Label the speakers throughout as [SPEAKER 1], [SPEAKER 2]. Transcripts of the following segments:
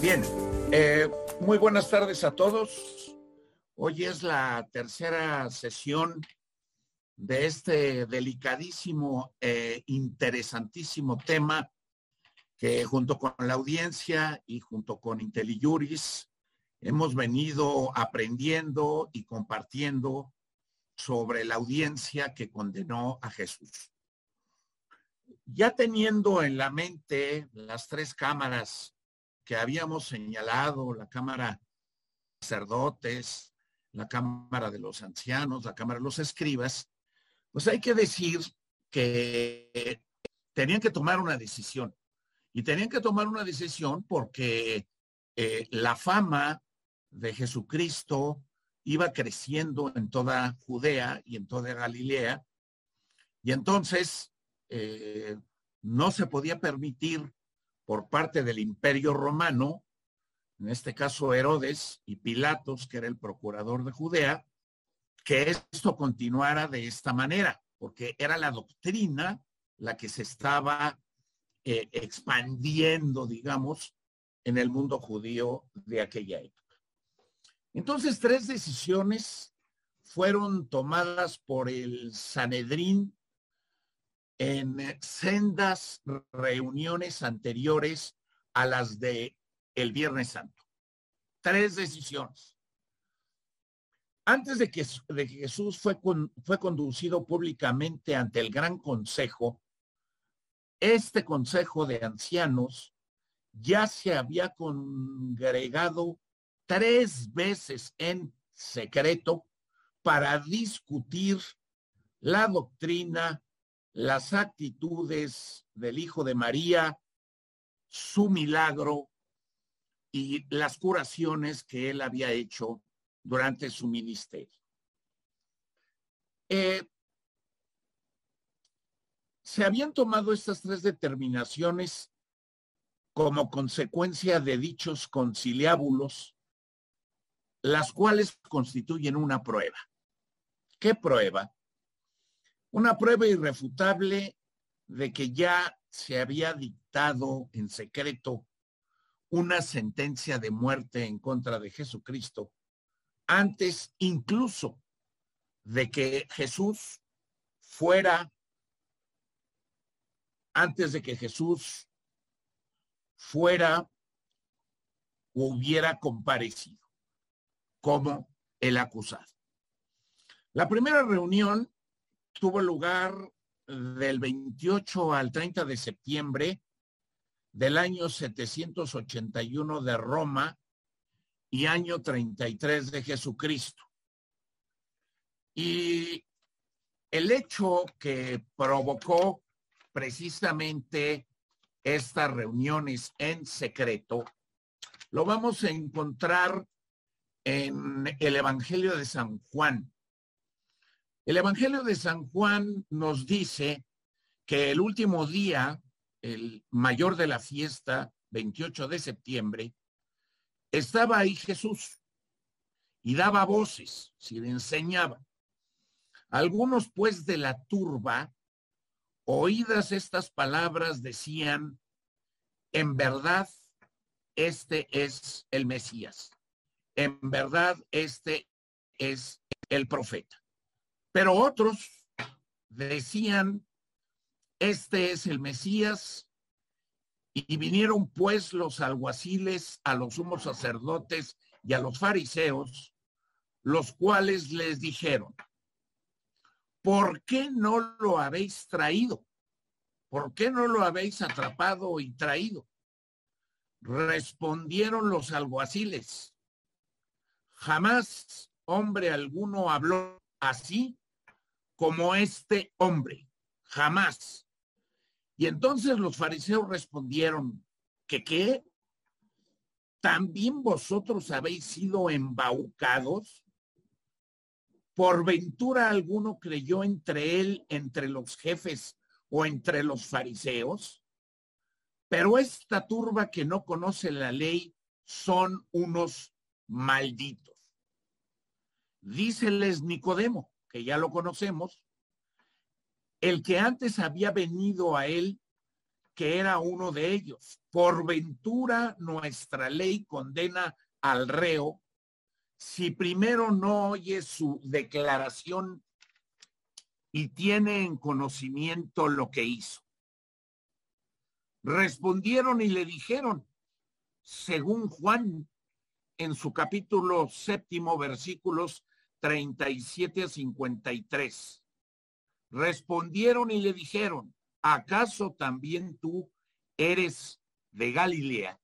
[SPEAKER 1] Bien, eh, muy buenas tardes a todos. Hoy es la tercera sesión de este delicadísimo e interesantísimo tema que junto con la audiencia y junto con IntelliJuris hemos venido aprendiendo y compartiendo sobre la audiencia que condenó a Jesús. Ya teniendo en la mente las tres cámaras que habíamos señalado, la cámara de sacerdotes, la cámara de los ancianos, la cámara de los escribas, pues hay que decir que tenían que tomar una decisión. Y tenían que tomar una decisión porque eh, la fama de Jesucristo iba creciendo en toda Judea y en toda Galilea. Y entonces eh, no se podía permitir por parte del imperio romano, en este caso Herodes y Pilatos, que era el procurador de Judea, que esto continuara de esta manera, porque era la doctrina la que se estaba eh, expandiendo, digamos, en el mundo judío de aquella época. Entonces, tres decisiones fueron tomadas por el Sanedrín en sendas reuniones anteriores a las de el Viernes Santo. Tres decisiones. Antes de que, de Jesús fue, fue conducido públicamente ante el Gran Consejo, este Consejo de Ancianos ya se había congregado tres veces en secreto para discutir la doctrina, las actitudes del Hijo de María, su milagro y las curaciones que él había hecho durante su ministerio. Eh, se habían tomado estas tres determinaciones como consecuencia de dichos conciliábulos, las cuales constituyen una prueba. ¿Qué prueba? Una prueba irrefutable de que ya se había dictado en secreto una sentencia de muerte en contra de Jesucristo, antes incluso de que Jesús fuera antes de que Jesús fuera o hubiera comparecido como el acusado. La primera reunión tuvo lugar del 28 al 30 de septiembre del año 781 de Roma y año 33 de Jesucristo. Y el hecho que provocó precisamente estas reuniones en secreto, lo vamos a encontrar en el Evangelio de San Juan. El Evangelio de San Juan nos dice que el último día, el mayor de la fiesta, 28 de septiembre, estaba ahí Jesús y daba voces, si enseñaba. Algunos pues de la turba Oídas estas palabras decían, en verdad, este es el Mesías. En verdad, este es el profeta. Pero otros decían, este es el Mesías. Y vinieron pues los alguaciles a los sumos sacerdotes y a los fariseos, los cuales les dijeron, ¿por qué no lo habéis traído? ¿Por qué no lo habéis atrapado y traído? Respondieron los alguaciles. Jamás hombre alguno habló así como este hombre. Jamás. Y entonces los fariseos respondieron, ¿que qué? ¿También vosotros habéis sido embaucados? ¿Por ventura alguno creyó entre él, entre los jefes o entre los fariseos? Pero esta turba que no conoce la ley son unos malditos. Díceles Nicodemo, que ya lo conocemos, el que antes había venido a él, que era uno de ellos. Por ventura nuestra ley condena al reo si primero no oye su declaración y tiene en conocimiento lo que hizo. Respondieron y le dijeron, según Juan en su capítulo séptimo, versículos 37 a 53. Respondieron y le dijeron, ¿acaso también tú eres de Galilea?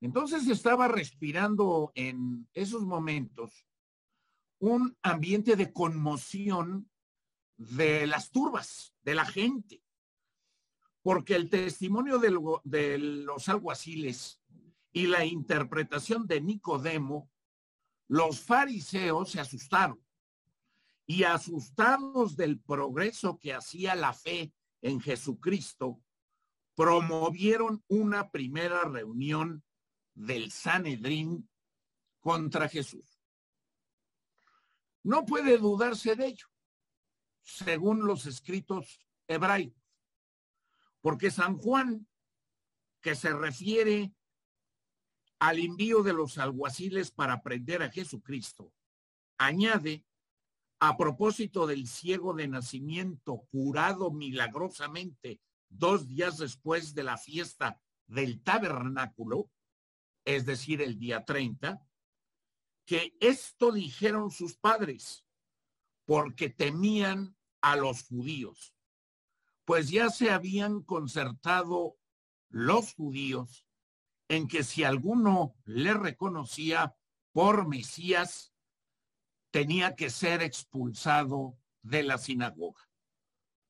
[SPEAKER 1] Entonces estaba respirando en esos momentos un ambiente de conmoción de las turbas, de la gente, porque el testimonio de, los alguaciles y la interpretación de Nicodemo, los fariseos se asustaron y asustados del progreso que hacía la fe en Jesucristo, promovieron una primera reunión del Sanedrín contra Jesús. No puede dudarse de ello, según los escritos hebraicos, porque San Juan, que se refiere al envío de los alguaciles para prender a Jesucristo, añade, a propósito del ciego de nacimiento curado milagrosamente dos días después de la fiesta del tabernáculo, es decir, el día 30, que esto dijeron sus padres porque temían a los judíos, pues ya se habían concertado los judíos en que si alguno le reconocía por Mesías, tenía que ser expulsado de la sinagoga.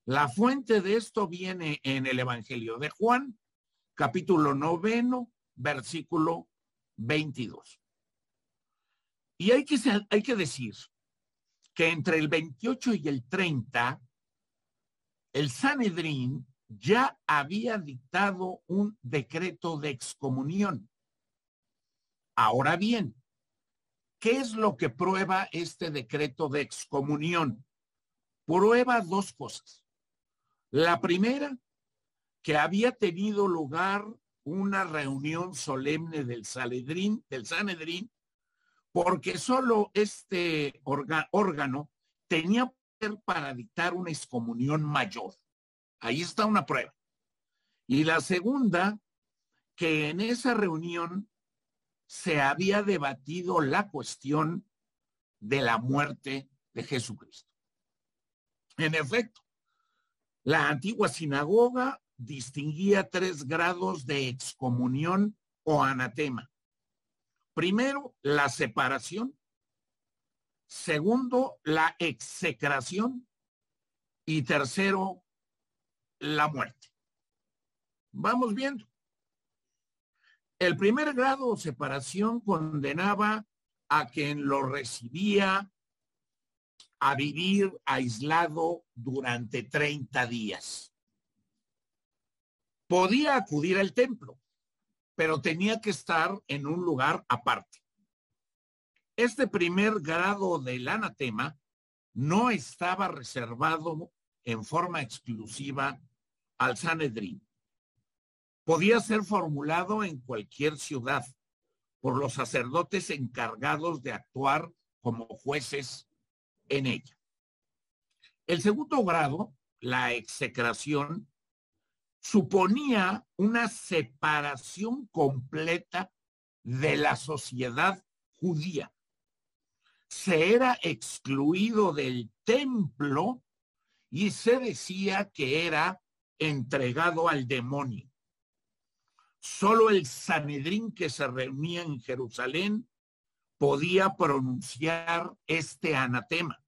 [SPEAKER 1] La fuente de esto viene en el Evangelio de Juan, capítulo noveno, versículo 22. Y hay que, hay que decir que entre el 28 y el 30, el Sanedrín ya había dictado un decreto de excomunión. Ahora bien, ¿qué es lo que prueba este decreto de excomunión? Prueba dos cosas. La primera, que había tenido lugar una reunión solemne del Sanedrín, del Sanedrín, porque solo este órgano tenía poder para dictar una excomunión mayor. Ahí está una prueba. Y la segunda, que en esa reunión se había debatido la cuestión de la muerte de Jesucristo. En efecto, la antigua sinagoga distinguía tres grados de excomunión o anatema. Primero, la separación. Segundo, la execración. Y tercero, la muerte. Vamos viendo. El primer grado o separación condenaba a quien lo recibía a vivir aislado durante 30 días. Podía acudir al templo, pero tenía que estar en un lugar aparte. Este primer grado del anatema no estaba reservado en forma exclusiva al Sanedrín. Podía ser formulado en cualquier ciudad por los sacerdotes encargados de actuar como jueces en ella. El segundo grado, la execración, suponía una separación completa de la sociedad judía. Se era excluido del templo y se decía que era entregado al demonio. Solo el Sanedrín que se reunía en Jerusalén podía pronunciar este anatema.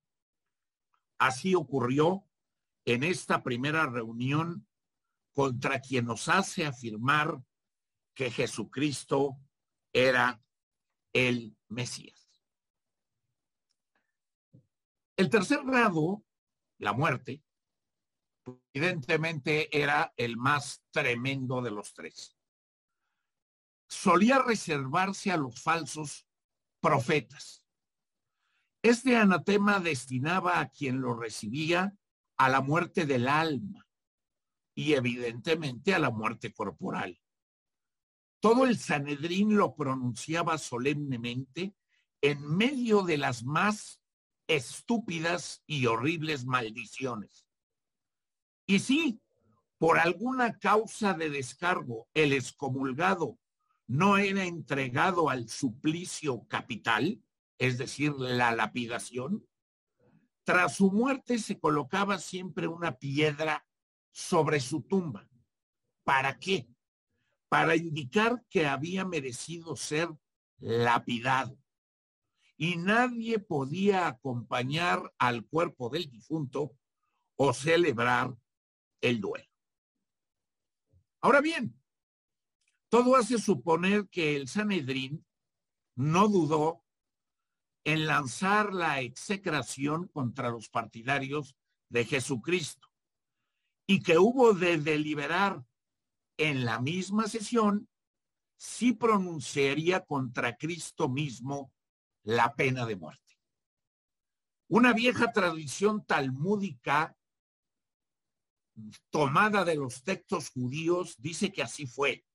[SPEAKER 1] Así ocurrió en esta primera reunión contra quien nos hace afirmar que Jesucristo era el Mesías. El tercer grado, la muerte, evidentemente era el más tremendo de los tres. Solía reservarse a los falsos profetas. Este anatema destinaba a quien lo recibía a la muerte del alma y evidentemente a la muerte corporal. Todo el Sanedrín lo pronunciaba solemnemente en medio de las más estúpidas y horribles maldiciones. Y sí, por alguna causa de descargo, el excomulgado no era entregado al suplicio capital, es decir, la lapidación, tras su muerte se colocaba siempre una piedra sobre su tumba. ¿Para qué? Para indicar que había merecido ser lapidado. Y nadie podía acompañar al cuerpo del difunto o celebrar el duelo. Ahora bien, todo hace suponer que el Sanedrín no dudó en lanzar la execración contra los partidarios de Jesucristo y que hubo de deliberar en la misma sesión si pronunciaría contra Cristo mismo la pena de muerte. Una vieja tradición talmúdica tomada de los textos judíos dice que así fue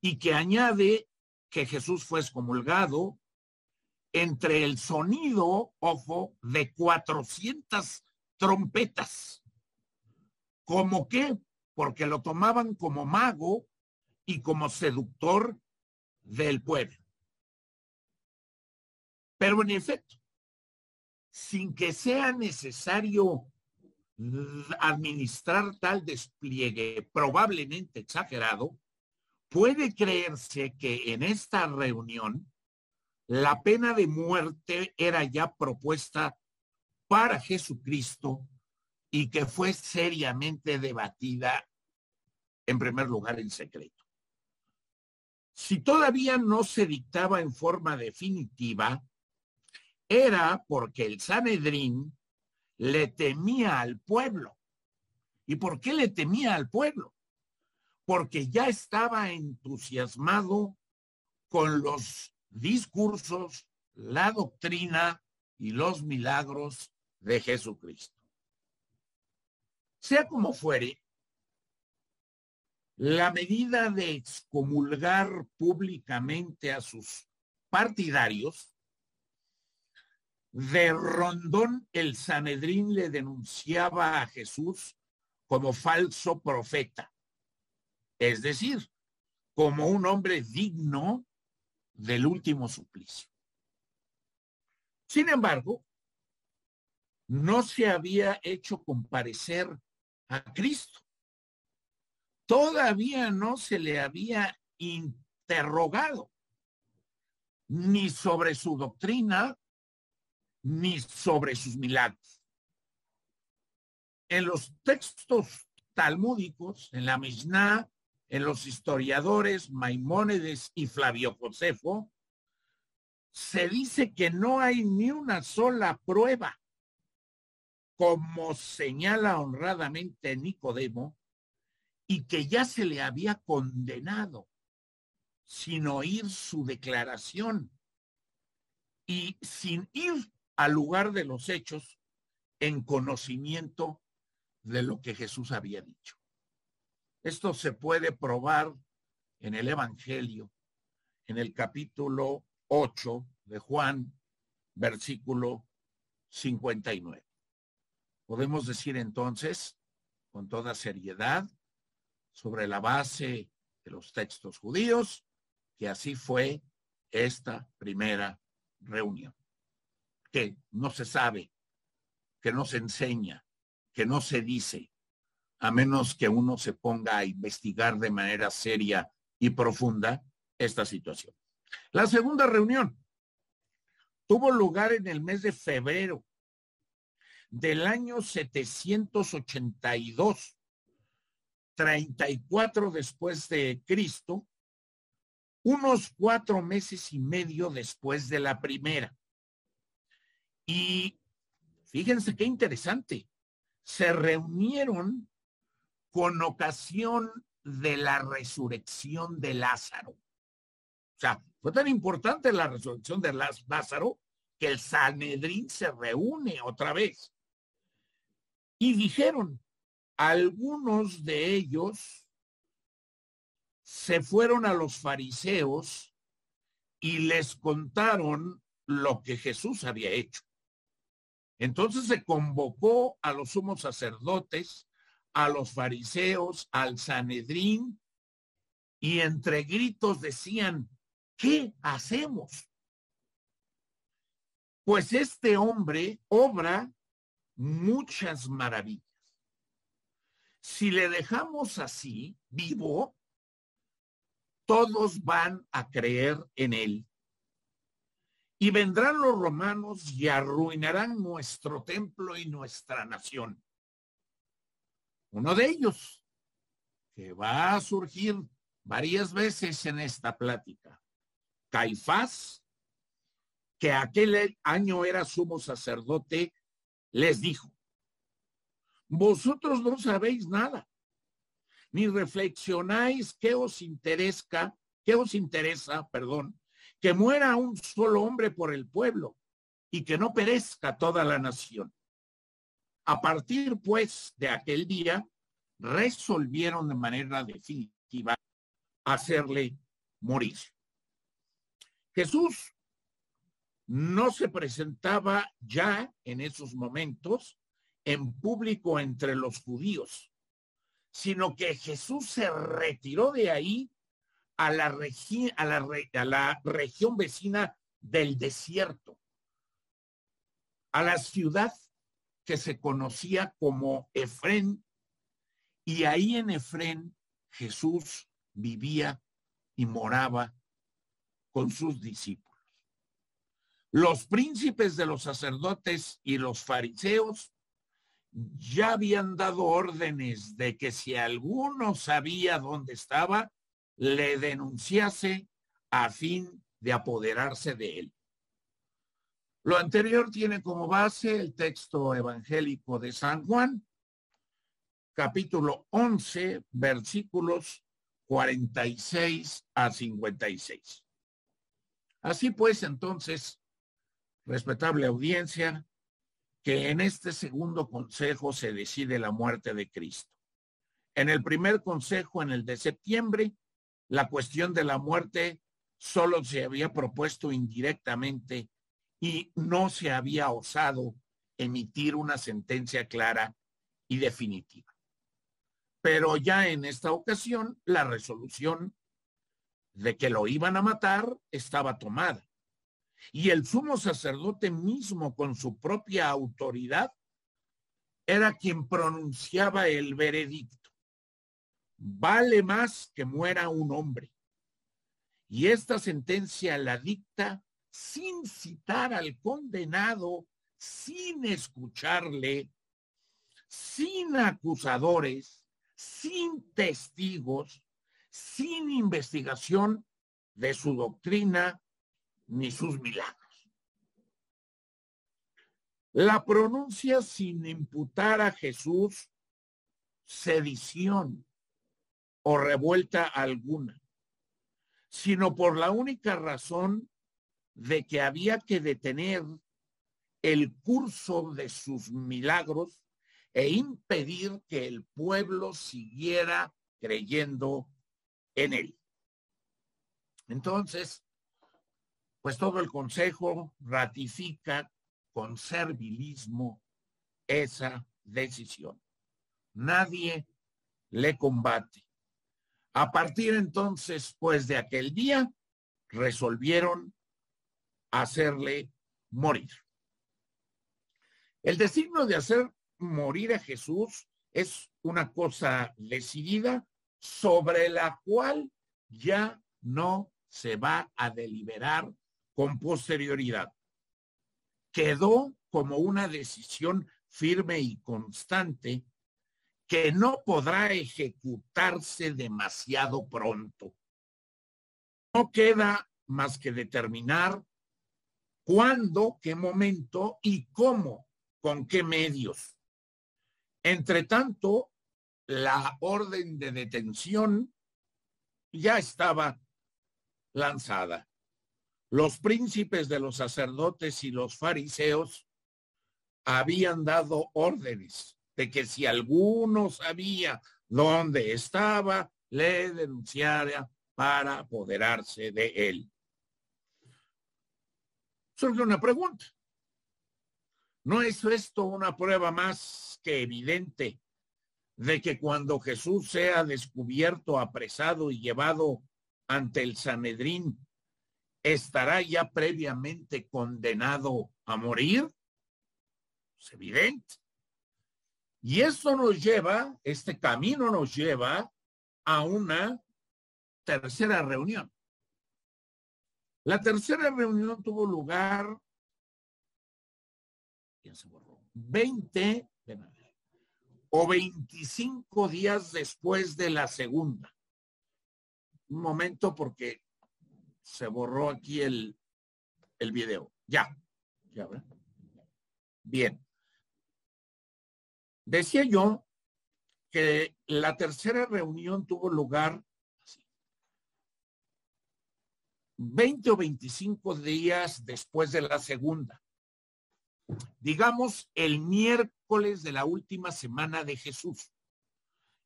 [SPEAKER 1] y que añade que Jesús fue excomulgado entre el sonido, ojo, de 400 trompetas. ¿Cómo qué? Porque lo tomaban como mago y como seductor del pueblo. Pero en efecto, sin que sea necesario administrar tal despliegue probablemente exagerado, puede creerse que en esta reunión la pena de muerte era ya propuesta para Jesucristo y que fue seriamente debatida en primer lugar en secreto. Si todavía no se dictaba en forma definitiva, era porque el Sanedrín le temía al pueblo. ¿Y por qué le temía al pueblo? Porque ya estaba entusiasmado con los discursos, la doctrina y los milagros de Jesucristo. Sea como fuere, la medida de excomulgar públicamente a sus partidarios, de rondón el Sanedrín le denunciaba a Jesús como falso profeta, es decir, como un hombre digno del último suplicio. Sin embargo, no se había hecho comparecer a Cristo. Todavía no se le había interrogado ni sobre su doctrina, ni sobre sus milagros. En los textos talmúdicos, en la Mishnah, en los historiadores Maimónides y Flavio Josefo, se dice que no hay ni una sola prueba, como señala honradamente Nicodemo, y que ya se le había condenado sin oír su declaración y sin ir al lugar de los hechos en conocimiento de lo que Jesús había dicho. Esto se puede probar en el Evangelio, en el capítulo 8 de Juan, versículo 59. Podemos decir entonces, con toda seriedad, sobre la base de los textos judíos, que así fue esta primera reunión, que no se sabe, que no se enseña, que no se dice, a menos que uno se ponga a investigar de manera seria y profunda esta situación. La segunda reunión tuvo lugar en el mes de febrero del año 782, 34 después de Cristo, unos cuatro meses y medio después de la primera. Y fíjense qué interesante, se reunieron con ocasión de la resurrección de Lázaro. O sea, fue tan importante la resurrección de Lázaro que el Sanedrín se reúne otra vez. Y dijeron, algunos de ellos se fueron a los fariseos y les contaron lo que Jesús había hecho. Entonces se convocó a los sumos sacerdotes, a los fariseos, al Sanedrín, y entre gritos decían, ¿qué hacemos? Pues este hombre obra muchas maravillas. Si le dejamos así, vivo, todos van a creer en él. Y vendrán los romanos y arruinarán nuestro templo y nuestra nación. Uno de ellos, que va a surgir varias veces en esta plática, Caifás, que aquel año era sumo sacerdote, les dijo, vosotros no sabéis nada, ni reflexionáis qué os interesa, qué os interesa, perdón, que muera un solo hombre por el pueblo y que no perezca toda la nación. A partir, pues, de aquel día, resolvieron de manera definitiva hacerle morir. Jesús no se presentaba ya en esos momentos en público entre los judíos, sino que Jesús se retiró de ahí a la, a la, a la región vecina del desierto, a la ciudad que se conocía como Efrén, y ahí en Efrén Jesús vivía y moraba con sus discípulos. Los príncipes de los sacerdotes y los fariseos ya habían dado órdenes de que si alguno sabía dónde estaba, le denunciase a fin de apoderarse de él. Lo anterior tiene como base el texto evangélico de San Juan, capítulo 11, versículos 46 a 56. Así pues, entonces, respetable audiencia, que en este segundo consejo se decide la muerte de Cristo. En el primer consejo, en el de septiembre, la cuestión de la muerte solo se había propuesto indirectamente y no se había osado emitir una sentencia clara y definitiva. Pero ya en esta ocasión, la resolución de que lo iban a matar estaba tomada. Y el sumo sacerdote mismo con su propia autoridad era quien pronunciaba el veredicto. Vale más que muera un hombre. Y esta sentencia la dicta sin citar al condenado, sin escucharle, sin acusadores, sin testigos, sin investigación de su doctrina ni sus milagros. La pronuncia sin imputar a Jesús sedición o revuelta alguna, sino por la única razón de que había que detener el curso de sus milagros e impedir que el pueblo siguiera creyendo en él. Entonces, pues todo el Consejo ratifica con servilismo esa decisión. Nadie le combate. A partir entonces, pues de aquel día, resolvieron hacerle morir. El designio de hacer morir a Jesús es una cosa decidida sobre la cual ya no se va a deliberar con posterioridad. Quedó como una decisión firme y constante que no podrá ejecutarse demasiado pronto. No queda más que determinar cuándo, qué momento y cómo, con qué medios. Entre tanto, la orden de detención ya estaba lanzada. Los príncipes de los sacerdotes y los fariseos habían dado órdenes de que si alguno sabía dónde estaba, le denunciara para apoderarse de él. Surge una pregunta. ¿No es esto una prueba más que evidente de que cuando Jesús sea descubierto, apresado y llevado ante el Sanedrín, estará ya previamente condenado a morir? Es evidente. Y esto nos lleva, este camino nos lleva a una tercera reunión. La tercera reunión tuvo lugar, ya se borró, 20 o 25 días después de la segunda. Un momento porque se borró aquí el, el video. Ya, ya, Bien. Decía yo que la tercera reunión tuvo lugar 20 o 25 días después de la segunda. Digamos el miércoles de la última semana de Jesús.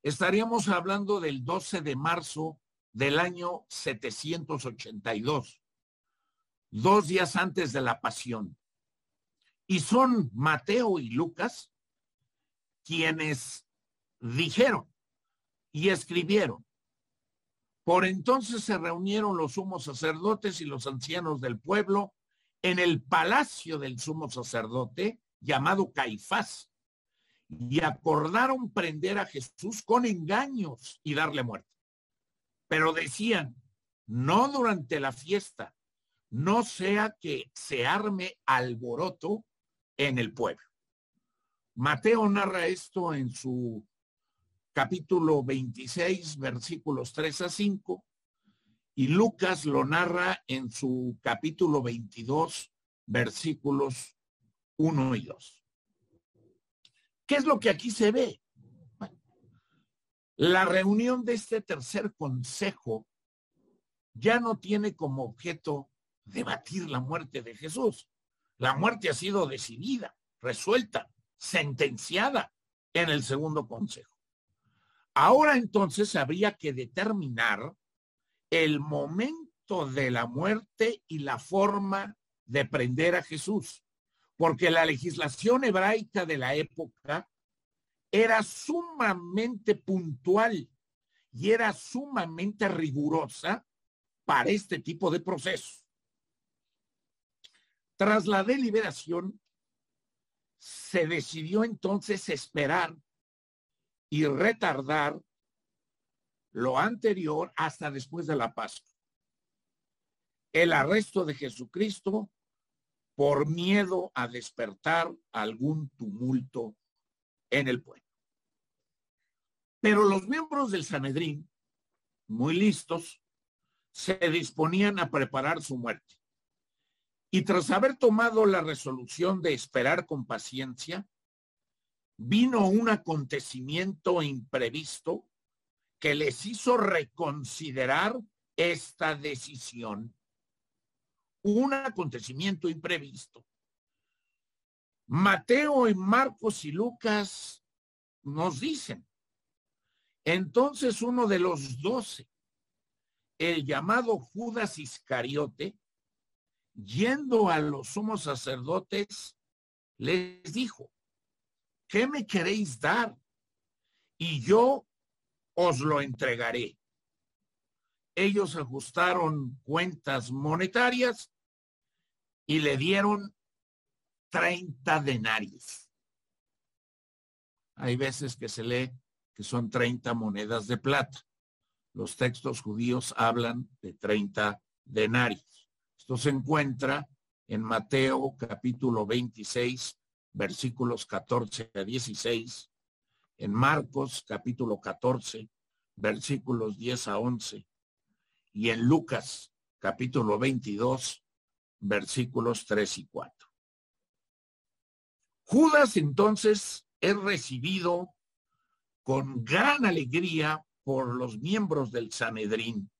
[SPEAKER 1] Estaríamos hablando del 12 de marzo del año 782, dos días antes de la pasión. Y son Mateo y Lucas quienes dijeron y escribieron. Por entonces se reunieron los sumos sacerdotes y los ancianos del pueblo en el palacio del sumo sacerdote llamado Caifás y acordaron prender a Jesús con engaños y darle muerte. Pero decían, no durante la fiesta, no sea que se arme alboroto en el pueblo. Mateo narra esto en su capítulo 26, versículos 3 a 5, y Lucas lo narra en su capítulo 22, versículos 1 y 2. ¿Qué es lo que aquí se ve? la reunión de este tercer consejo ya no tiene como objeto debatir la muerte de Jesús. La muerte ha sido decidida, resuelta sentenciada en el segundo consejo. Ahora entonces habría que determinar el momento de la muerte y la forma de prender a Jesús, porque la legislación hebraica de la época era sumamente puntual y era sumamente rigurosa para este tipo de procesos. Tras la deliberación, se decidió entonces esperar y retardar lo anterior hasta después de la Pascua. El arresto de Jesucristo por miedo a despertar algún tumulto en el pueblo. Pero los miembros del Sanedrín, muy listos, se disponían a preparar su muerte. Y tras haber tomado la resolución de esperar con paciencia, vino un acontecimiento imprevisto que les hizo reconsiderar esta decisión. Un acontecimiento imprevisto. Mateo y Marcos y Lucas nos dicen, entonces uno de los doce, el llamado Judas Iscariote, yendo a los sumos sacerdotes, les dijo, ¿qué me queréis dar? Y yo os lo entregaré. Ellos ajustaron cuentas monetarias y le dieron 30 denarios. Hay veces que se lee que son 30 monedas de plata. Los textos judíos hablan de 30 denarios. Esto se encuentra en Mateo capítulo 26, versículos 14 a 16, en Marcos capítulo 14, versículos 10 a 11, y en Lucas capítulo 22, versículos 3 y 4. Judas entonces es recibido con gran alegría por los miembros del Sanedrín,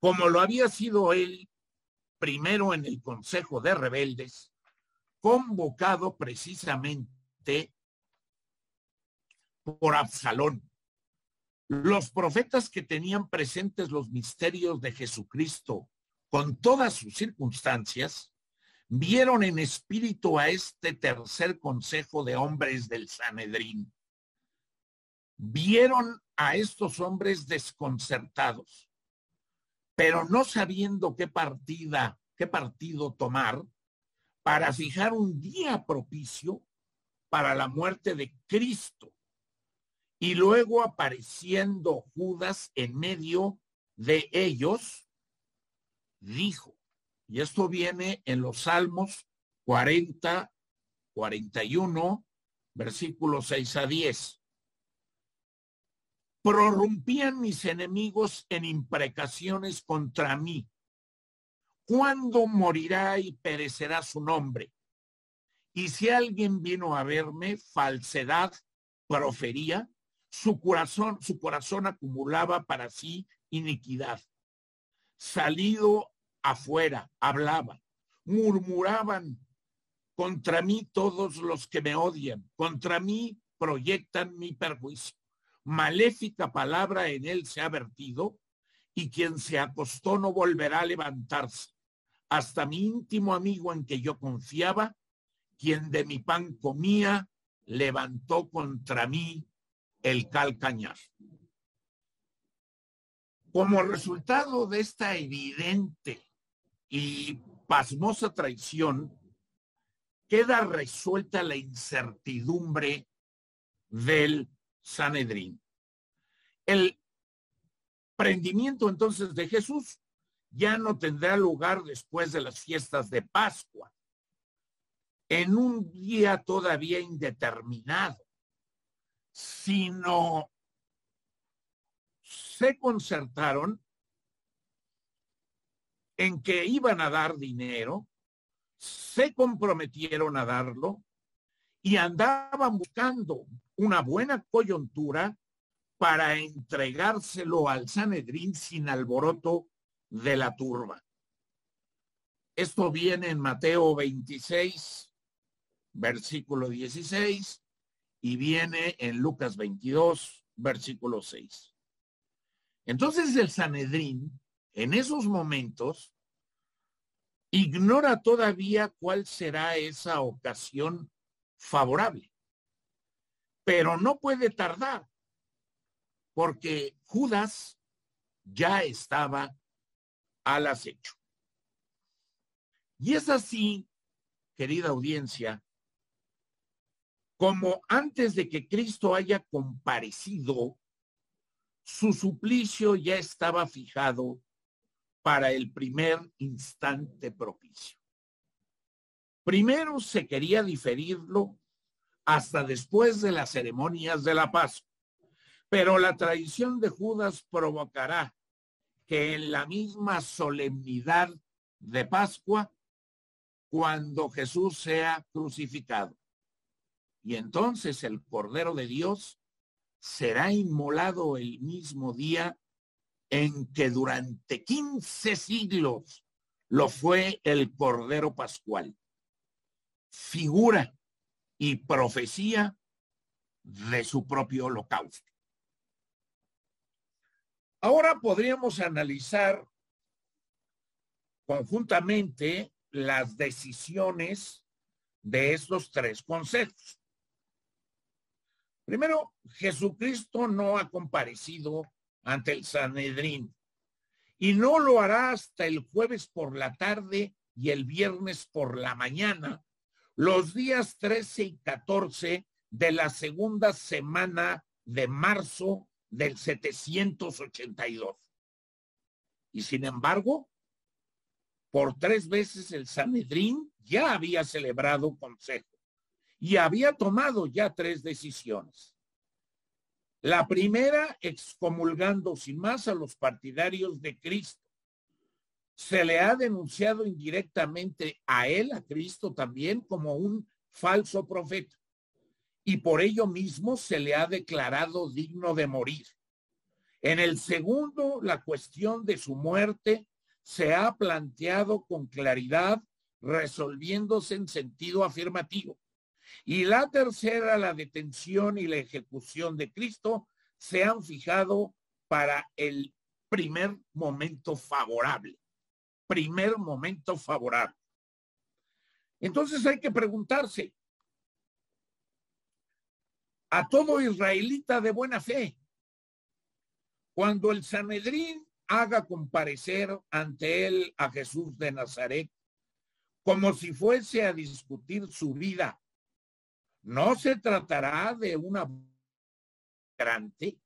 [SPEAKER 1] como lo había sido él primero en el Consejo de Rebeldes, convocado precisamente por Absalón. Los profetas que tenían presentes los misterios de Jesucristo con todas sus circunstancias, vieron en espíritu a este tercer consejo de hombres del Sanedrín. Vieron a estos hombres desconcertados, pero no sabiendo qué partida, qué partido tomar para fijar un día propicio para la muerte de Cristo. Y luego apareciendo Judas en medio de ellos, dijo, y esto viene en los Salmos 40, 41, versículos 6 a 10. Prorrumpían mis enemigos en imprecaciones contra mí. ¿Cuándo morirá y perecerá su nombre? Y si alguien vino a verme, falsedad profería, su corazón, su corazón acumulaba para sí iniquidad salido afuera, hablaba, murmuraban contra mí todos los que me odian, contra mí proyectan mi perjuicio. Maléfica palabra en él se ha vertido y quien se acostó no volverá a levantarse. Hasta mi íntimo amigo en que yo confiaba, quien de mi pan comía, levantó contra mí el calcañar. Como resultado de esta evidente y pasmosa traición, queda resuelta la incertidumbre del Sanedrín. El prendimiento entonces de Jesús ya no tendrá lugar después de las fiestas de Pascua, en un día todavía indeterminado, sino se concertaron en que iban a dar dinero, se comprometieron a darlo y andaban buscando una buena coyuntura para entregárselo al Sanedrín sin alboroto de la turba. Esto viene en Mateo 26, versículo 16, y viene en Lucas 22, versículo 6. Entonces el Sanedrín, en esos momentos, ignora todavía cuál será esa ocasión favorable. Pero no puede tardar, porque Judas ya estaba al acecho. Y es así, querida audiencia, como antes de que Cristo haya comparecido su suplicio ya estaba fijado para el primer instante propicio. Primero se quería diferirlo hasta después de las ceremonias de la Pascua, pero la tradición de Judas provocará que en la misma solemnidad de Pascua, cuando Jesús sea crucificado, y entonces el Cordero de Dios será inmolado el mismo día en que durante 15 siglos lo fue el Cordero Pascual. Figura y profecía de su propio holocausto. Ahora podríamos analizar conjuntamente las decisiones de estos tres consejos. Primero, Jesucristo no ha comparecido ante el Sanedrín y no lo hará hasta el jueves por la tarde y el viernes por la mañana, los días 13 y 14 de la segunda semana de marzo del 782. Y sin embargo, por tres veces el Sanedrín ya había celebrado consejo y había tomado ya tres decisiones. La primera, excomulgando sin más a los partidarios de Cristo. Se le ha denunciado indirectamente a él, a Cristo también, como un falso profeta. Y por ello mismo se le ha declarado digno de morir. En el segundo, la cuestión de su muerte se ha planteado con claridad, resolviéndose en sentido afirmativo Y la tercera, la detención y la ejecución de Cristo, se han fijado para el primer momento favorable. Primer momento favorable. Entonces hay que preguntarse a todo israelita de buena fe, cuando el Sanedrín haga comparecer ante él a Jesús de Nazaret, como si fuese a discutir su vida, no se tratará de una grande,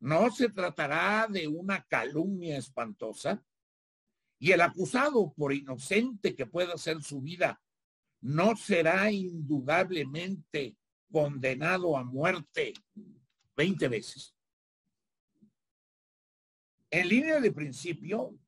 [SPEAKER 1] no se tratará de una calumnia espantosa, y el acusado, por inocente que pueda ser su vida, no será indudablemente condenado a muerte 20 veces. En línea de principio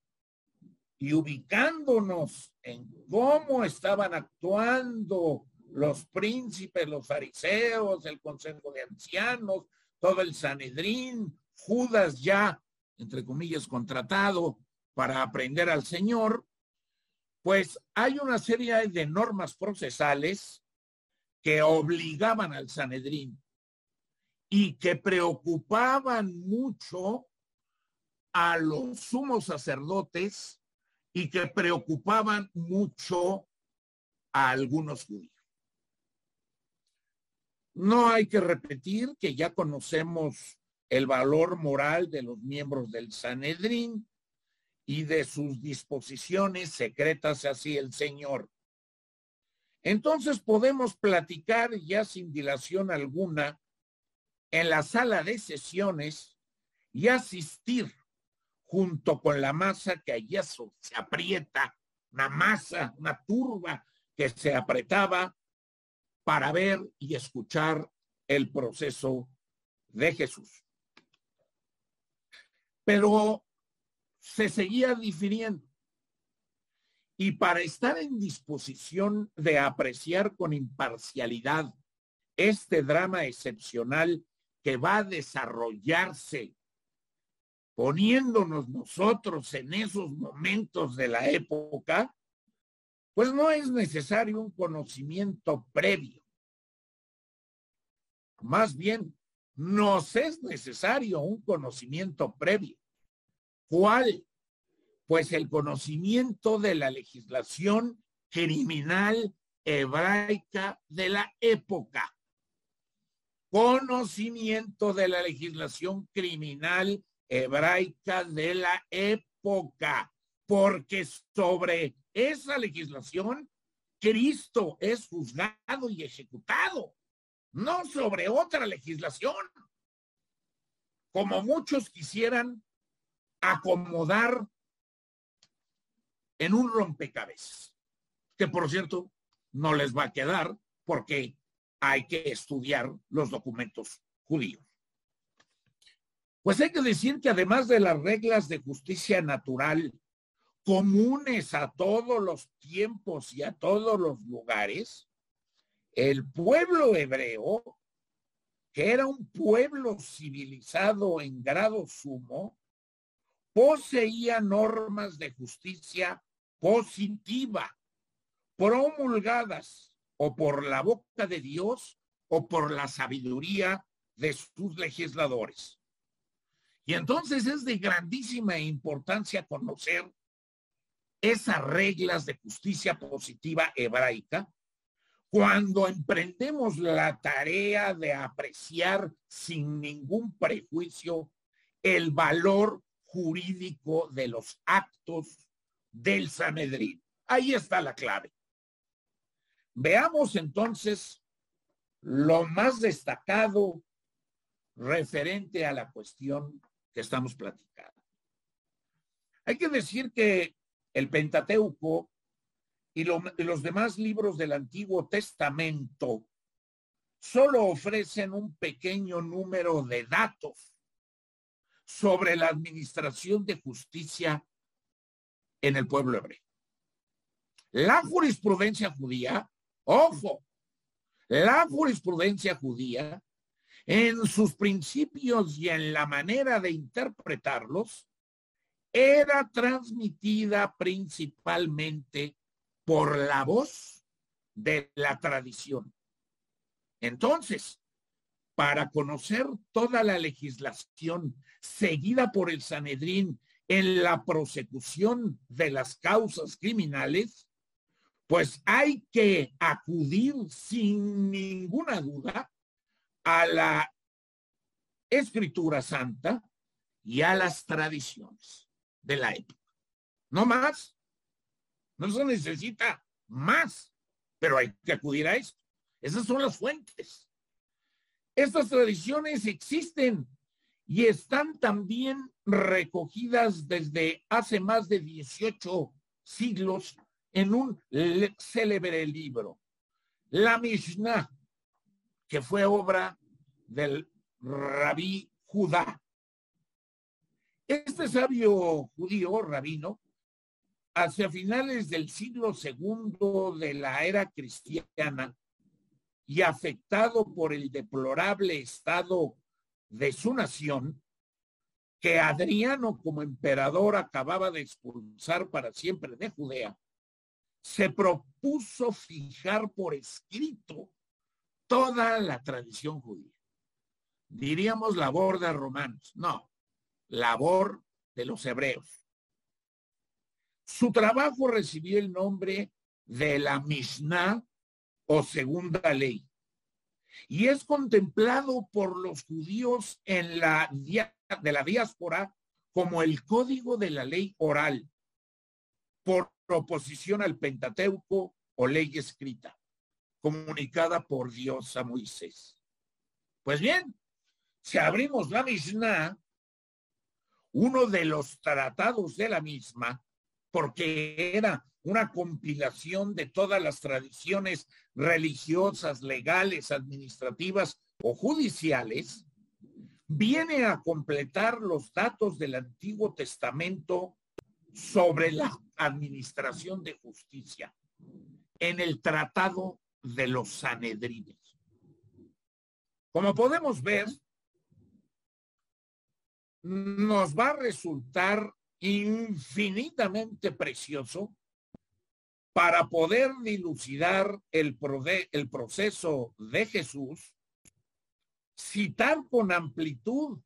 [SPEAKER 1] y ubicándonos en cómo estaban actuando los príncipes, los fariseos, el consejo de ancianos, todo el Sanedrín, Judas ya, entre comillas, contratado para aprender al Señor, pues hay una serie de normas procesales que obligaban al Sanedrín y que preocupaban mucho a los sumos sacerdotes y que preocupaban mucho a algunos judíos. No hay que repetir que ya conocemos el valor moral de los miembros del Sanedrín y de sus disposiciones secretas así el Señor. Entonces podemos platicar ya sin dilación alguna en la sala de sesiones y asistir junto con la masa que allí se aprieta, una masa, una turba que se apretaba para ver y escuchar el proceso de Jesús. Pero se seguía difiriendo. Y para estar en disposición de apreciar con imparcialidad este drama excepcional que va a desarrollarse, poniéndonos nosotros en esos momentos de la época, pues no es necesario un conocimiento previo. Más bien, nos es necesario un conocimiento previo. ¿Cuál? Pues el conocimiento de la legislación criminal hebraica de la época. Conocimiento de la legislación criminal hebraica de la época, porque sobre esa legislación Cristo es juzgado y ejecutado, no sobre otra legislación, como muchos quisieran acomodar en un rompecabezas, que por cierto no les va a quedar porque hay que estudiar los documentos judíos. Pues hay que decir que además de las reglas de justicia natural comunes a todos los tiempos y a todos los lugares, el pueblo hebreo, que era un pueblo civilizado en grado sumo, poseía normas de justicia positiva, promulgadas o por la boca de Dios o por la sabiduría de sus legisladores. Y entonces es de grandísima importancia conocer esas reglas de justicia positiva hebraica cuando emprendemos la tarea de apreciar sin ningún prejuicio el valor jurídico de los actos del Sanedrín. Ahí está la clave. Veamos entonces lo más destacado referente a la cuestión que estamos platicando. Hay que decir que el Pentateuco y, los demás libros del Antiguo Testamento solo ofrecen un pequeño número de datos sobre la administración de justicia en el pueblo hebreo. La jurisprudencia judía, ojo, la jurisprudencia judía, en sus principios y en la manera de interpretarlos, era transmitida principalmente por la voz de la tradición. Entonces, para conocer toda la legislación seguida por el Sanedrín en la prosecución de las causas criminales, pues hay que acudir sin ninguna duda a la escritura santa y a las tradiciones de la época. No más. No se necesita más, pero hay que acudir a esto. Esas son las fuentes. Estas tradiciones existen y están también recogidas desde hace más de 18 siglos en un célebre libro, la Mishnah, que fue obra del rabí Judá. Este sabio judío, rabino, hacia finales del siglo segundo de la era cristiana y afectado por el deplorable estado de su nación, que Adriano como emperador acababa de expulsar para siempre de Judea, se propuso fijar por escrito toda la tradición judía. Diríamos labor de romanos, no, labor de los hebreos. Su trabajo recibió el nombre de la Mishnah o segunda ley y es contemplado por los judíos en la de la diáspora como el código de la ley oral por oposición al Pentateuco o ley escrita comunicada por Dios a Moisés. Pues bien, si abrimos la Mishnah, uno de los tratados de la misma, porque era una compilación de todas las tradiciones religiosas, legales, administrativas o judiciales, viene a completar los datos del Antiguo Testamento sobre la administración de justicia en el Tratado de los Sanedrines. Como podemos ver, nos va a resultar infinitamente precioso para poder dilucidar el, el proceso de Jesús, citar con amplitud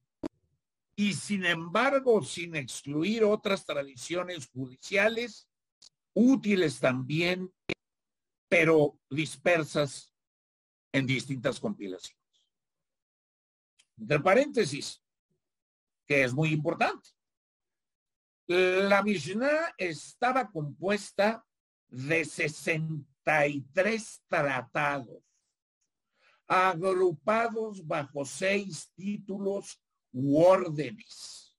[SPEAKER 1] y sin embargo sin excluir otras tradiciones judiciales útiles también, pero dispersas en distintas compilaciones. Entre paréntesis, que es muy importante. La Mishnah estaba compuesta de 63 tratados, agrupados bajo seis títulos u órdenes.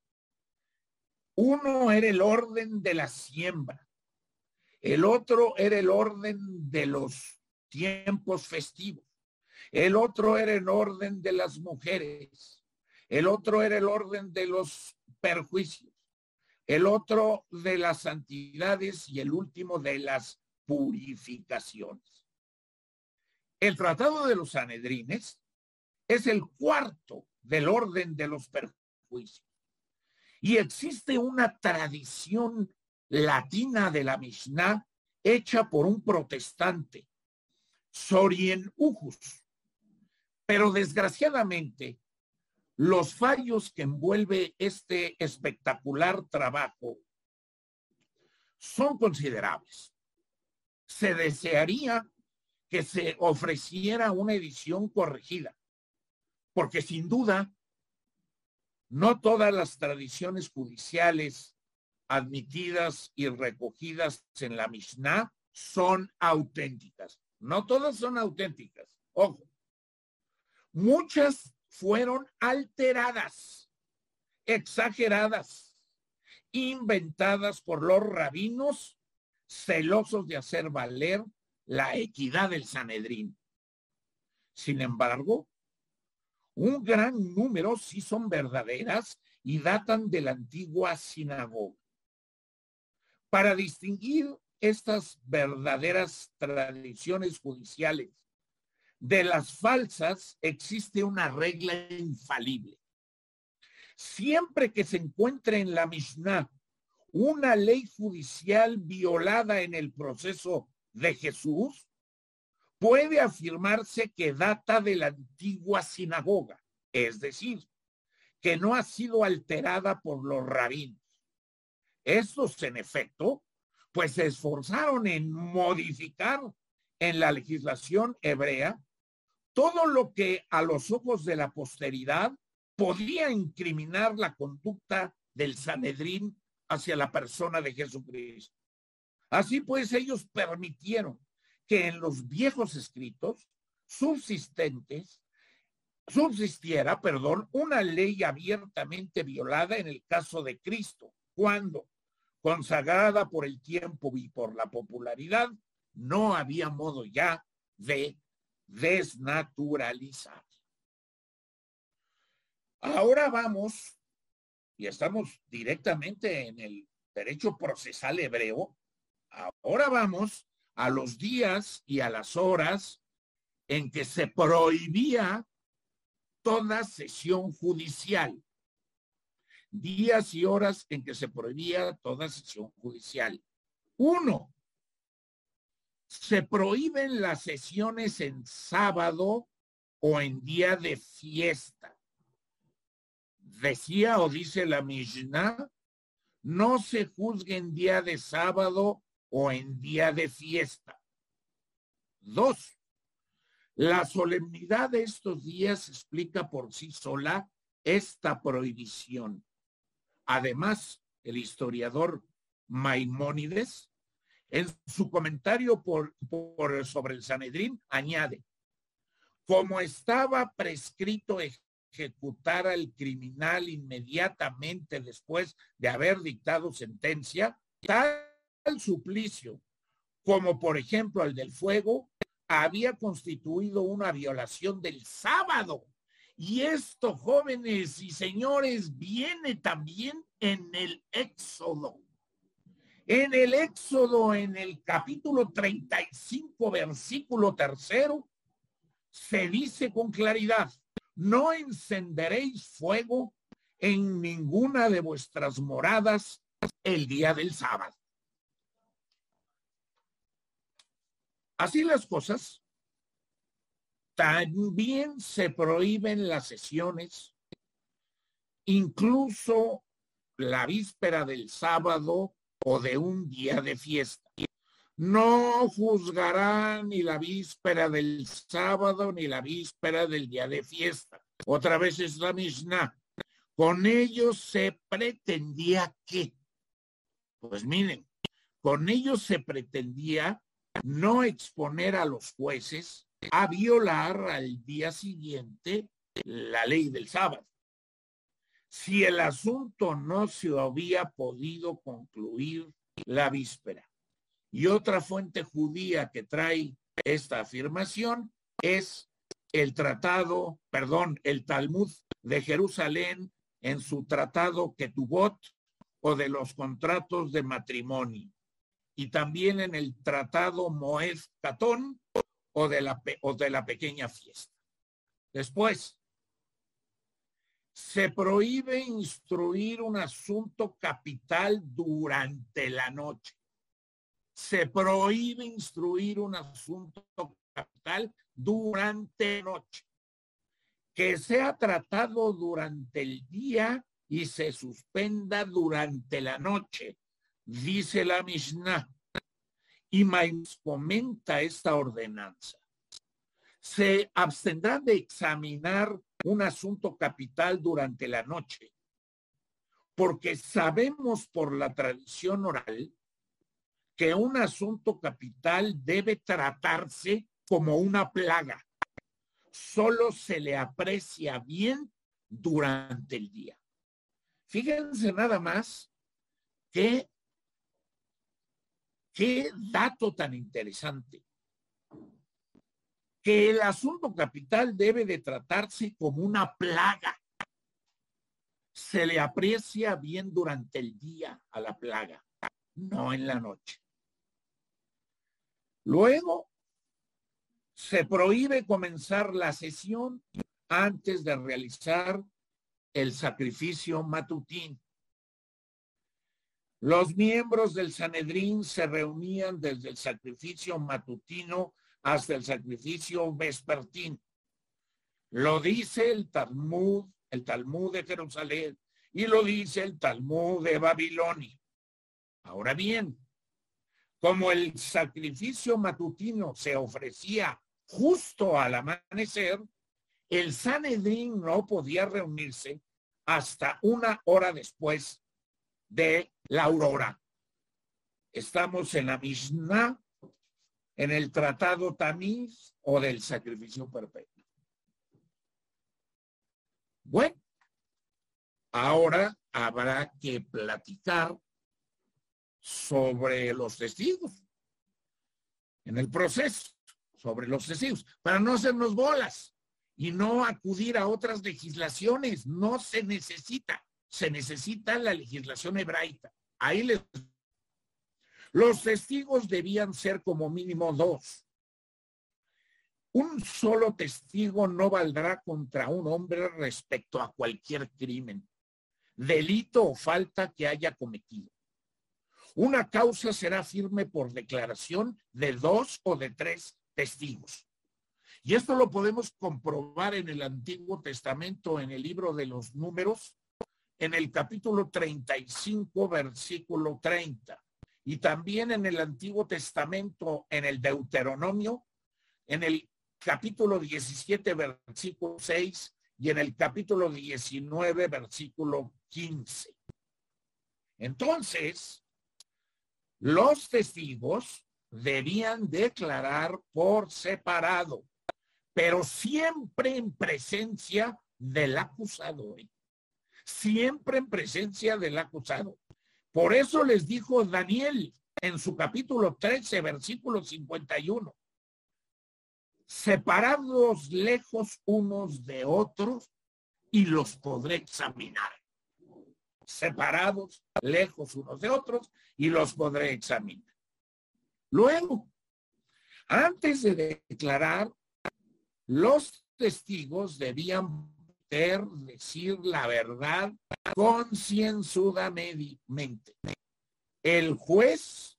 [SPEAKER 1] Uno era el orden de la siembra, el otro era el orden de los tiempos festivos, el otro era el orden de las mujeres, el otro era el orden de los perjuicios, el otro de las santidades y el último de las purificaciones. El Tratado de los Sanedrines es el cuarto del orden de los perjuicios. Y existe una tradición latina de la Mishnah hecha por un protestante, Sorien Ujus. Pero desgraciadamente, los fallos que envuelve este espectacular trabajo son considerables. Se desearía que se ofreciera una edición corregida, porque sin duda no todas las tradiciones judiciales admitidas y recogidas en la Mishnah son auténticas. No todas son auténticas. Ojo. Muchas fueron alteradas, exageradas, inventadas por los rabinos celosos de hacer valer la equidad del Sanedrín. Sin embargo, un gran número sí son verdaderas y datan de la antigua sinagoga. Para distinguir estas verdaderas tradiciones judiciales de las falsas existe una regla infalible. Siempre que se encuentre en la Mishnah una ley judicial violada en el proceso de Jesús, puede afirmarse que data de la antigua sinagoga, es decir, que no ha sido alterada por los rabinos. Estos, en efecto, pues se esforzaron en modificar en la legislación hebrea todo lo que a los ojos de la posteridad podía incriminar la conducta del Sanedrín hacia la persona de Jesucristo. Así pues, ellos permitieron que en los viejos escritos subsistentes subsistiera, perdón, una ley abiertamente violada en el caso de Cristo, cuando, consagrada por el tiempo y por la popularidad, no había modo ya de desnaturalizar. Ahora vamos, y estamos directamente en el derecho procesal hebreo, ahora vamos a los días y a las horas en que se prohibía toda sesión judicial. Días y horas en que se prohibía toda sesión judicial. Uno, se prohíben las sesiones en sábado o en día de fiesta. Decía o dice la Mishnah, no se juzgue en día de sábado o en día de fiesta. Dos, la solemnidad de estos días explica por sí sola esta prohibición. Además, el historiador Maimónides, en su comentario por, sobre el Sanedrín, añade, como estaba prescrito ejecutar al criminal inmediatamente después de haber dictado sentencia, tal suplicio, como por ejemplo el del fuego, había constituido una violación del sábado. Y esto, jóvenes y señores, viene también en el Éxodo. En el Éxodo, en el capítulo 35, versículo tercero, se dice con claridad, no encenderéis fuego en ninguna de vuestras moradas el día del sábado. Así las cosas, también se prohíben las sesiones, incluso la víspera del sábado o de un día de fiesta. No juzgarán ni la víspera del sábado ni la víspera del día de fiesta. Otra vez es la misma. Con ellos se pretendía que, pues miren, con ellos se pretendía no exponer a los jueces a violar al día siguiente la ley del sábado. Si el asunto no se había podido concluir la víspera. Y otra fuente judía que trae esta afirmación es el tratado, perdón, el Talmud de Jerusalén en su tratado Ketubot o de los contratos de matrimonio y también en el tratado Moed Catón o de, la, o de la pequeña fiesta. Después, se prohíbe instruir un asunto capital durante la noche. Se prohíbe instruir un asunto capital durante la noche. Que sea tratado durante el día y se suspenda durante la noche dice la Mishnah, y Maimonides comenta esta ordenanza. Se abstendrán de examinar un asunto capital durante la noche, porque sabemos por la tradición oral que un asunto capital debe tratarse como una plaga. Solo se le aprecia bien durante el día. Fíjense nada más que Qué dato tan interesante. Que el asunto capital debe de tratarse como una plaga. Se le aprecia bien durante el día a la plaga, no en la noche. Luego, se prohíbe comenzar la sesión antes de realizar el sacrificio matutín. Los miembros del Sanedrín se reunían desde el sacrificio matutino hasta el sacrificio vespertino. Lo dice el Talmud, el Talmud de Jerusalén, y lo dice el Talmud de Babilonia. Ahora bien, como el sacrificio matutino se ofrecía justo al amanecer, el Sanedrín no podía reunirse hasta una hora después de la aurora. Estamos en la Mishnah, en el tratado Tamiz o del sacrificio perpetuo. Bueno, ahora habrá que platicar sobre los testigos en el proceso, sobre los testigos, para no hacernos bolas y no acudir a otras legislaciones. No se necesita, se necesita la legislación hebraica. Ahí les... Los testigos debían ser como mínimo dos. Un solo testigo no valdrá contra un hombre respecto a cualquier crimen, delito o falta que haya cometido. Una causa será firme por declaración de dos o de tres testigos. Y esto lo podemos comprobar en el Antiguo Testamento, en el libro de los números, en el capítulo 35, versículo 30. Y también en el Antiguo Testamento, en el Deuteronomio, en el capítulo 17, versículo 6 y en el capítulo 19, versículo 15. Entonces, los testigos debían declarar por separado pero siempre en presencia del acusado. Siempre en presencia del acusado. Por eso les dijo Daniel en su capítulo 13, versículo 51. Separados lejos unos de otros y los podré examinar. Separados lejos unos de otros y los podré examinar. Luego, antes de declarar los testigos debían decir la verdad concienzudamente. El juez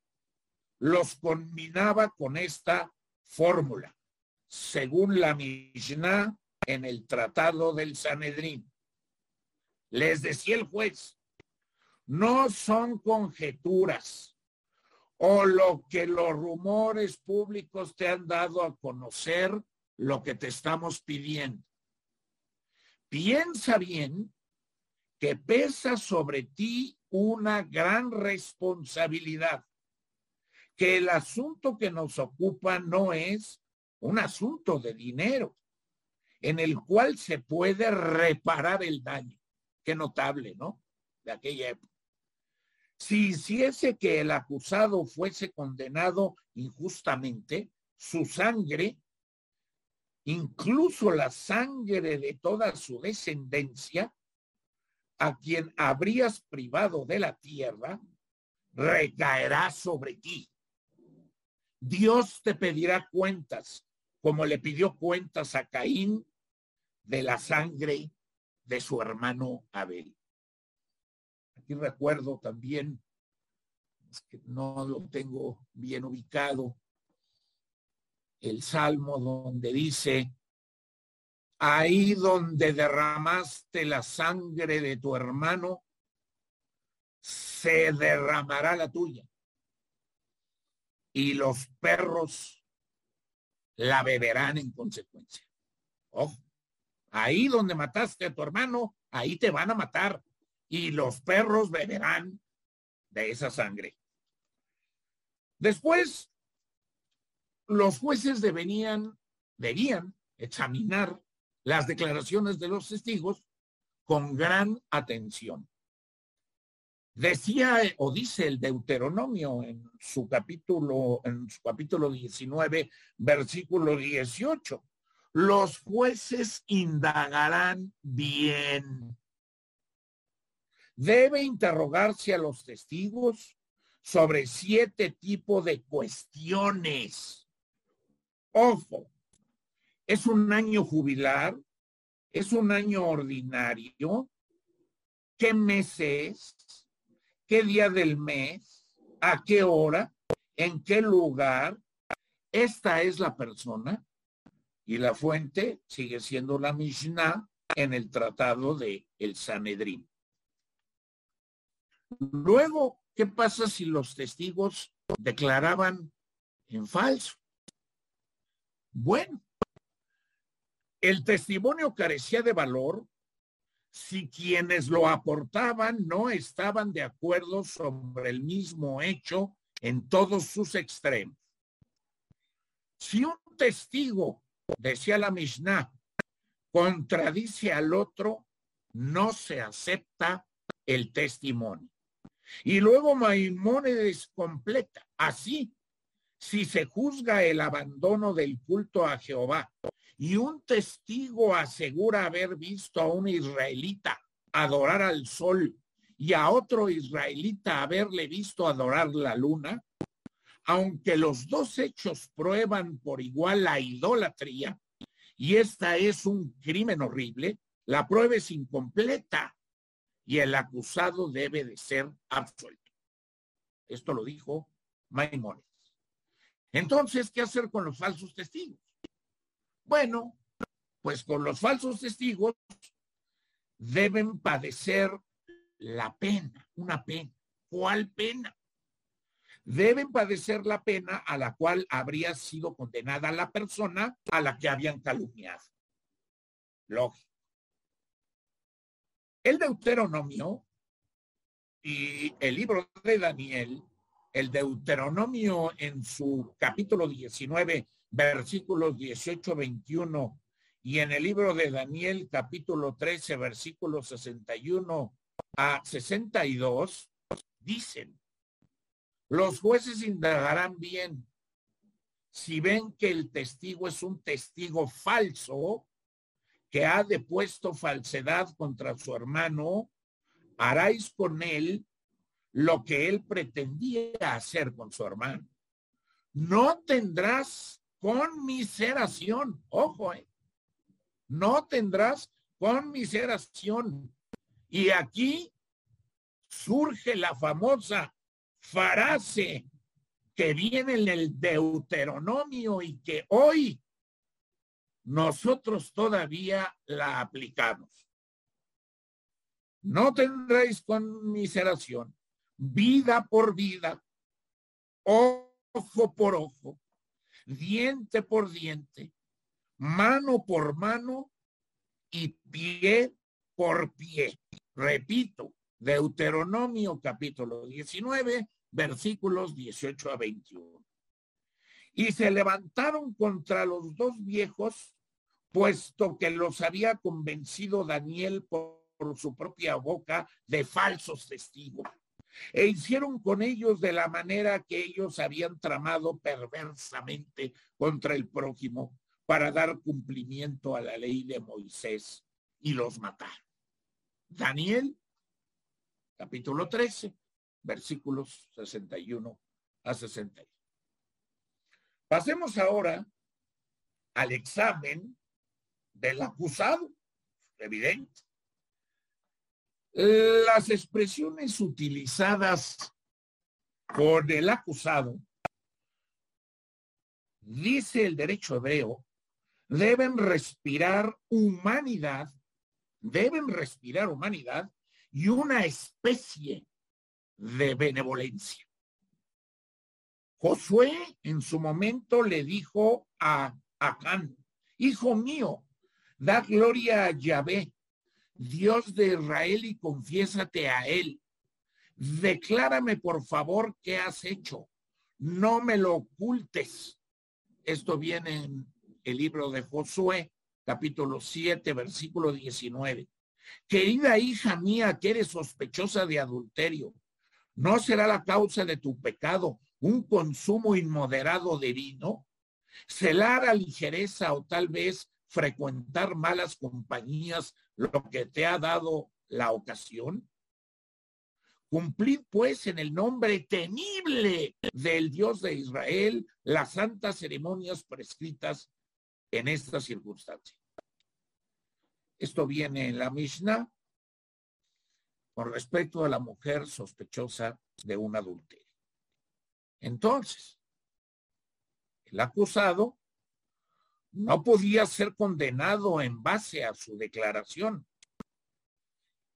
[SPEAKER 1] los combinaba con esta fórmula, según la Mishnah en el Tratado del Sanedrín. Les decía el juez, no son conjeturas o lo que los rumores públicos te han dado a conocer lo que te estamos pidiendo. Piensa bien que pesa sobre ti una gran responsabilidad, que el asunto que nos ocupa no es un asunto de dinero, en el cual se puede reparar el daño. Qué notable, ¿no? De aquella época. Si hiciese que el acusado fuese condenado injustamente, su sangre incluso la sangre de toda su descendencia, a quien habrías privado de la tierra, recaerá sobre ti. Dios te pedirá cuentas, como le pidió cuentas a Caín de la sangre de su hermano Abel. Aquí recuerdo también, que no lo tengo bien ubicado, el salmo donde dice, ahí donde derramaste la sangre de tu hermano, se derramará la tuya. Y los perros la beberán en consecuencia. Ojo, ahí donde mataste a tu hermano, ahí te van a matar. Y los perros beberán de esa sangre. Después los jueces deberían, debían examinar las declaraciones de los testigos con gran atención. Decía o dice el Deuteronomio en su capítulo, en su capítulo 19, versículo 18. Los jueces indagarán bien. Debe interrogarse a los testigos sobre siete tipos de cuestiones Ojo, es un año jubilar, es un año ordinario. ¿Qué mes es? ¿Qué día del mes? ¿A qué hora? ¿En qué lugar? esta es la persona y la fuente sigue siendo la Mishnah en el tratado de el Sanedrín. Luego, ¿qué pasa si los testigos declaraban en falso? Bueno, el testimonio carecía de valor si quienes lo aportaban no estaban de acuerdo sobre el mismo hecho en todos sus extremos. Si un testigo, decía la Mishnah, contradice al otro, no se acepta el testimonio. Y luego Maimónides completa, así, si se juzga el abandono del culto a Jehová y un testigo asegura haber visto a un israelita adorar al sol y a otro israelita haberle visto adorar la luna, aunque los dos hechos prueban por igual la idolatría, y esta es un crimen horrible, la prueba es incompleta y el acusado debe de ser absuelto. Esto lo dijo Maimónides. Entonces, ¿qué hacer con los falsos testigos? Bueno, pues con los falsos testigos deben padecer la pena, una pena. ¿Cuál pena? Deben padecer la pena a la cual habría sido condenada la persona a la que habían calumniado. Lógico. El Deuteronomio y el libro de Daniel, el Deuteronomio en su capítulo 19, versículos 18, 21, y en el libro de Daniel, capítulo 13, versículos 61 a 62, dicen, los jueces indagarán bien. Si ven que el testigo es un testigo falso, que ha depuesto falsedad contra su hermano, haráis con él lo que él pretendía hacer con su hermano. No tendrás conmiseración, ojo, eh, no tendrás conmiseración. Y aquí surge la famosa frase que viene en el Deuteronomio y que hoy nosotros todavía la aplicamos. No tendréis conmiseración, vida por vida, ojo por ojo, diente por diente, mano por mano y pie por pie. Repito, Deuteronomio capítulo 19, versículos 18 a 21. Y se levantaron contra los dos viejos puesto que los había convencido Daniel por, su propia boca de falsos testigos. E hicieron con ellos de la manera que ellos habían tramado perversamente contra el prójimo para dar cumplimiento a la ley de Moisés y los mataron. Daniel, capítulo 13, versículos 61 a 61. Pasemos ahora al examen del acusado, evidente. Las expresiones utilizadas por el acusado, dice el derecho hebreo, deben respirar humanidad, deben respirar humanidad y una especie de benevolencia. Josué en su momento le dijo a Acán, hijo mío, Da gloria a Yahvé, Dios de Israel, y confiésate a él. Declárame, por favor, qué has hecho. No me lo ocultes. Esto viene en el libro de Josué, capítulo 7, versículo 19. Querida hija mía, que eres sospechosa de adulterio, ¿no será la causa de tu pecado un consumo inmoderado de vino? Celar a ligereza o tal vez frecuentar malas compañías lo que te ha dado la ocasión? Cumplid pues en el nombre temible del Dios de Israel las santas ceremonias prescritas en esta circunstancia. Esto viene en la Mishnah con respecto a la mujer sospechosa de un adulterio. Entonces, el acusado no podía ser condenado en base a su declaración.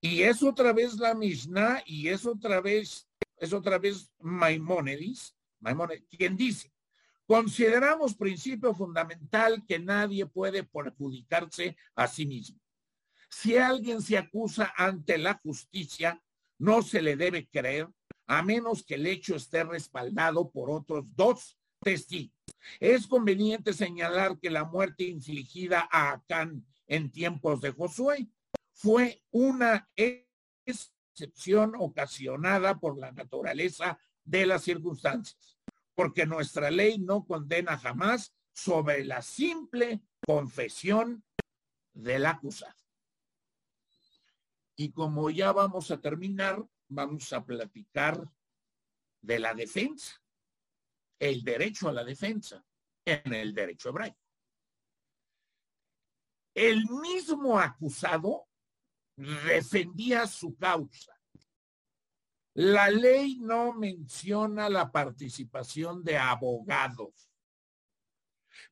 [SPEAKER 1] Y es otra vez la Mishnah y es otra vez, es otra vez Maimónides, Maimónides quien dice, consideramos principio fundamental que nadie puede perjudicarse a sí mismo. Si alguien se acusa ante la justicia, no se le debe creer a menos que el hecho esté respaldado por otros dos testigos. Es conveniente señalar que la muerte infligida a Acán en tiempos de Josué fue una excepción ocasionada por la naturaleza de las circunstancias, porque nuestra ley no condena jamás sobre la simple confesión del acusado. Y como ya vamos a terminar, vamos a platicar de la defensa el derecho a la defensa en el derecho hebraico. El mismo acusado defendía su causa. La ley no menciona la participación de abogados,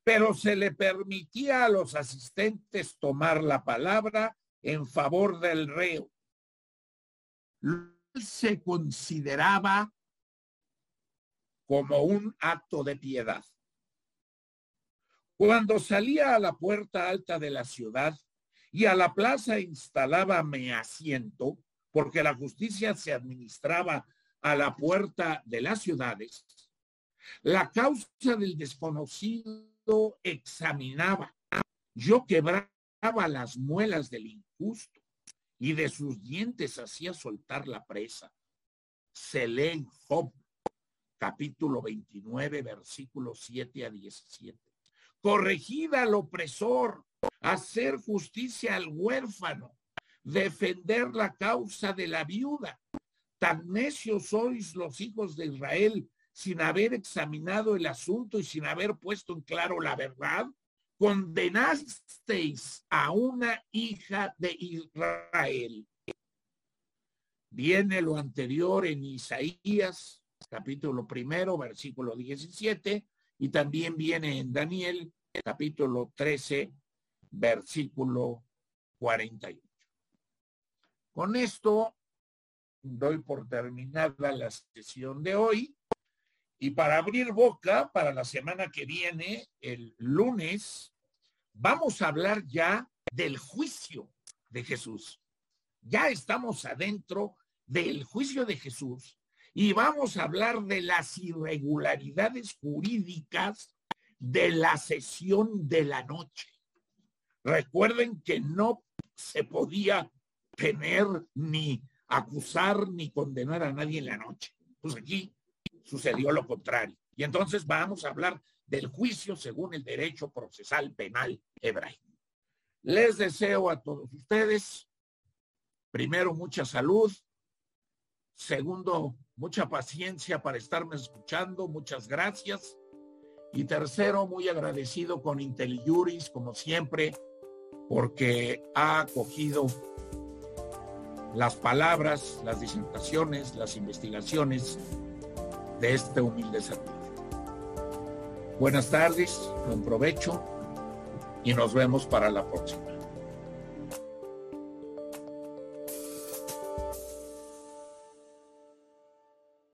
[SPEAKER 1] pero se le permitía a los asistentes tomar la palabra en favor del reo. Se consideraba como un acto de piedad. Cuando salía a la puerta alta de la ciudad y a la plaza instalaba mi asiento, porque la justicia se administraba a la puerta de las ciudades, la causa del desconocido examinaba. Yo quebraba las muelas del injusto y de sus dientes hacía soltar la presa. Se lee Job capítulo 29, versículos 7 a 17. Corregida al opresor, hacer justicia al huérfano, defender la causa de la viuda. Tan necios sois los hijos de Israel sin haber examinado el asunto y sin haber puesto en claro la verdad. Condenasteis a una hija de Israel. Viene lo anterior en Isaías capítulo primero, versículo 17, y también viene en Daniel, capítulo 13, versículo 48. Con esto doy por terminada la sesión de hoy y para abrir boca para la semana que viene, el lunes, vamos a hablar ya del juicio de Jesús. Ya estamos adentro del juicio de Jesús y vamos a hablar de las irregularidades jurídicas de la sesión de la noche. Recuerden que no se podía tener ni acusar ni condenar a nadie en la noche. Pues aquí sucedió lo contrario. Y entonces vamos a hablar del juicio según el derecho procesal penal hebraico. Les deseo a todos ustedes, primero, mucha salud, segundo, mucha paciencia para estarme escuchando, muchas gracias. Y tercero, muy agradecido con IntelliJuris, como siempre, porque ha acogido las palabras, las disertaciones, las investigaciones de este humilde servidor. Buenas tardes, buen provecho y nos vemos para la próxima.